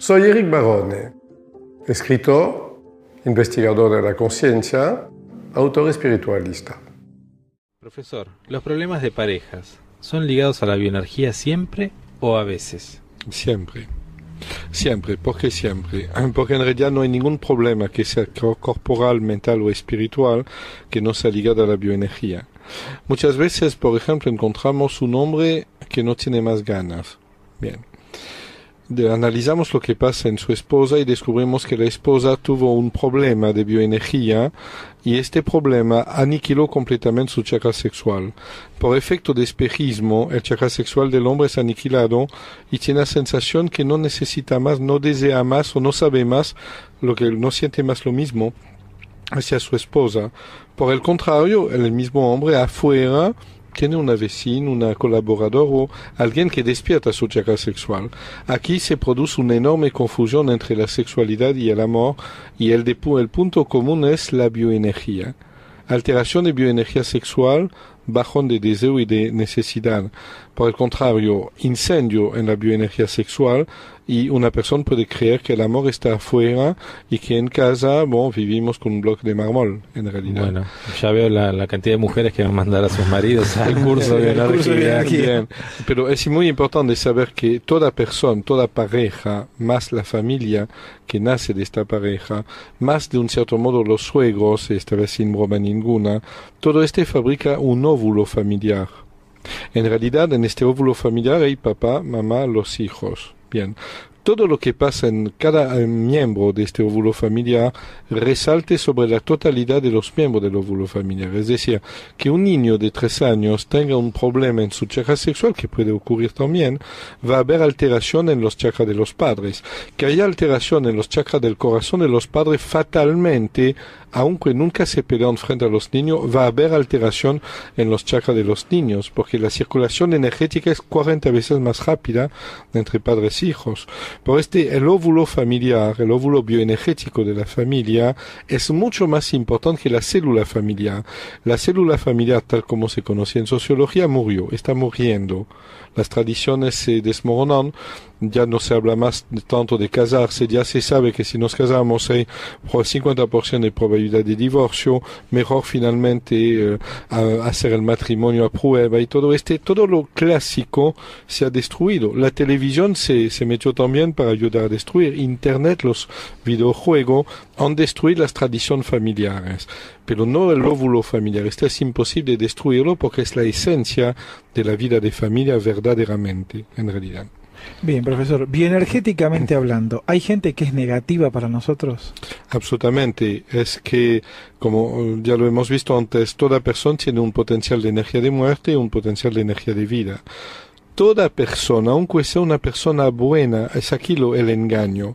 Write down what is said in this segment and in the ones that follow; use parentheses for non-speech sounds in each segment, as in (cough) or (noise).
Soy Eric Barone, escritor, investigador de la conciencia, autor espiritualista. Profesor, ¿los problemas de parejas son ligados a la bioenergía siempre o a veces? Siempre. Siempre, ¿por qué siempre? (clears throat) Porque en realidad no hay ningún problema que sea corporal, mental o espiritual que no sea ligado a la bioenergía. Muchas veces, por ejemplo, encontramos un hombre que no tiene más ganas. Bien analizamos lo que pasa en su esposa y descubrimos que la esposa tuvo un problema de bioenergía y este problema aniquiló completamente su chakra sexual. Por efecto de espejismo, el chakra sexual del hombre es aniquilado y tiene la sensación que no necesita más, no desea más o no sabe más, lo que no siente más lo mismo hacia su esposa. Por el contrario, el mismo hombre afuera tiene una vecina, una colaboradora o alguien que despierta su chakra sexual. Aquí se produce una enorme confusión entre la sexualidad y el amor y el, el punto común es la bioenergía. Alteración de bioenergía sexual, bajón de deseo y de necesidad. Por el contrario, incendio en la bioenergía sexual, y una persona puede creer que el amor está afuera y que en casa, bueno, vivimos con un bloque de mármol, en realidad. Bueno, ya veo la, cantidad de mujeres que van a mandar a sus maridos al curso de energía. Pero es muy importante saber que toda persona, toda pareja, más la familia que nace de esta pareja, más de un cierto modo los suegros, esta vez sin broma ninguna, todo este fabrica un óvulo familiar. En realidad, en este óvulo familiar hay papá, mamá, los hijos. Bien, todo lo que pasa en cada eh, miembro de este óvulo familiar resalte sobre la totalidad de los miembros del óvulo familiar. Es decir, que un niño de tres años tenga un problema en su chakra sexual, que puede ocurrir también, va a haber alteración en los chakras de los padres. Que haya alteración en los chakras del corazón de los padres fatalmente aunque nunca se pelean frente a los niños, va a haber alteración en los chakras de los niños, porque la circulación energética es 40 veces más rápida entre padres e hijos. Por este, el óvulo familiar, el óvulo bioenergético de la familia, es mucho más importante que la célula familiar. La célula familiar, tal como se conocía en sociología, murió, está muriendo. Las tradiciones se desmoronan, ya no se habla más tanto de casarse, ya se sabe que si nos casamos hay 50% de probabilidad de divorcio, mejor finalmente eh, hacer el matrimonio a prueba y todo este, todo lo clásico se ha destruido. La televisión se, se metió también para ayudar a destruir. Internet, los videojuegos han destruido las tradiciones familiares, pero no el óvulo familiar. Esto es imposible destruirlo porque es la esencia de la vida de familia verdaderamente, en realidad. Bien, profesor, bioenergéticamente hablando, ¿hay gente que es negativa para nosotros? Absolutamente. Es que, como ya lo hemos visto antes, toda persona tiene un potencial de energía de muerte y un potencial de energía de vida. Toda persona, aunque sea una persona buena, es aquí lo, el engaño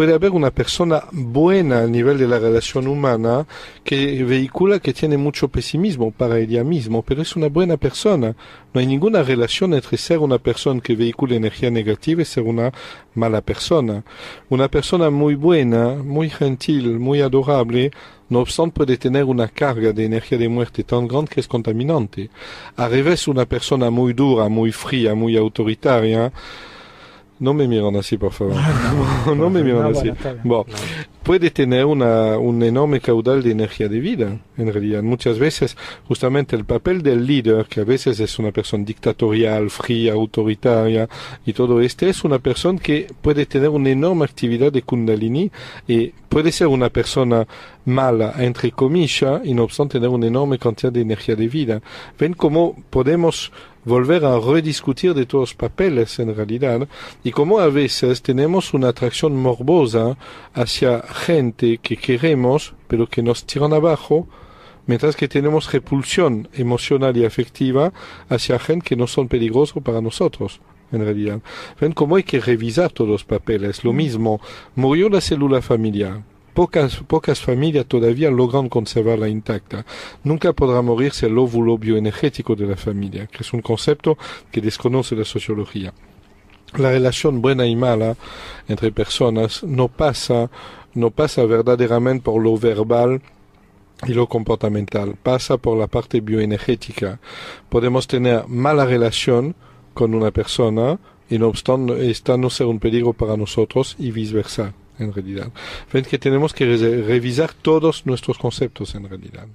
puede haber una persona buena a nivel de la relación humana que vehicula que tiene mucho pesimismo para ella mismo, pero es una buena persona. No hay ninguna relación entre ser una persona que vehicula energía negativa y ser una mala persona. Una persona muy buena, muy gentil, muy adorable, no obstante puede tener una carga de energía de muerte tan grande que es contaminante. A revés, una persona muy dura, muy fría, muy autoritaria, no me miran así, por favor. Ah, no, me miran así. Bueno, puede tener una, un enorme caudal de energía de vida, en realidad. Muchas veces, justamente el papel del líder, que a veces es una persona dictatorial, fría, autoritaria, y todo este, es una persona que puede tener una enorme actividad de kundalini y puede ser una persona mala, entre comillas, y no obstante tener una enorme cantidad de energía de vida. Ven cómo podemos volver a rediscutir de todos los papeles en realidad y como a veces tenemos una atracción morbosa hacia gente que queremos pero que nos tiran abajo mientras que tenemos repulsión emocional y afectiva hacia gente que no son peligrosos para nosotros en realidad. Ven cómo hay que revisar todos los papeles. Lo mismo, murió la célula familiar Pocas, pocas familias todavía logran conservarla intacta. Nunca podrá morirse el óvulo bioenergético de la familia, que es un concepto que desconoce la sociología. La relación buena y mala entre personas no pasa, no pasa verdaderamente por lo verbal y lo comportamental, pasa por la parte bioenergética. Podemos tener mala relación con una persona, y no obstante esta no ser un peligro para nosotros y viceversa en realidad. Que tenemos que revisar todos nuestros conceptos en realidad.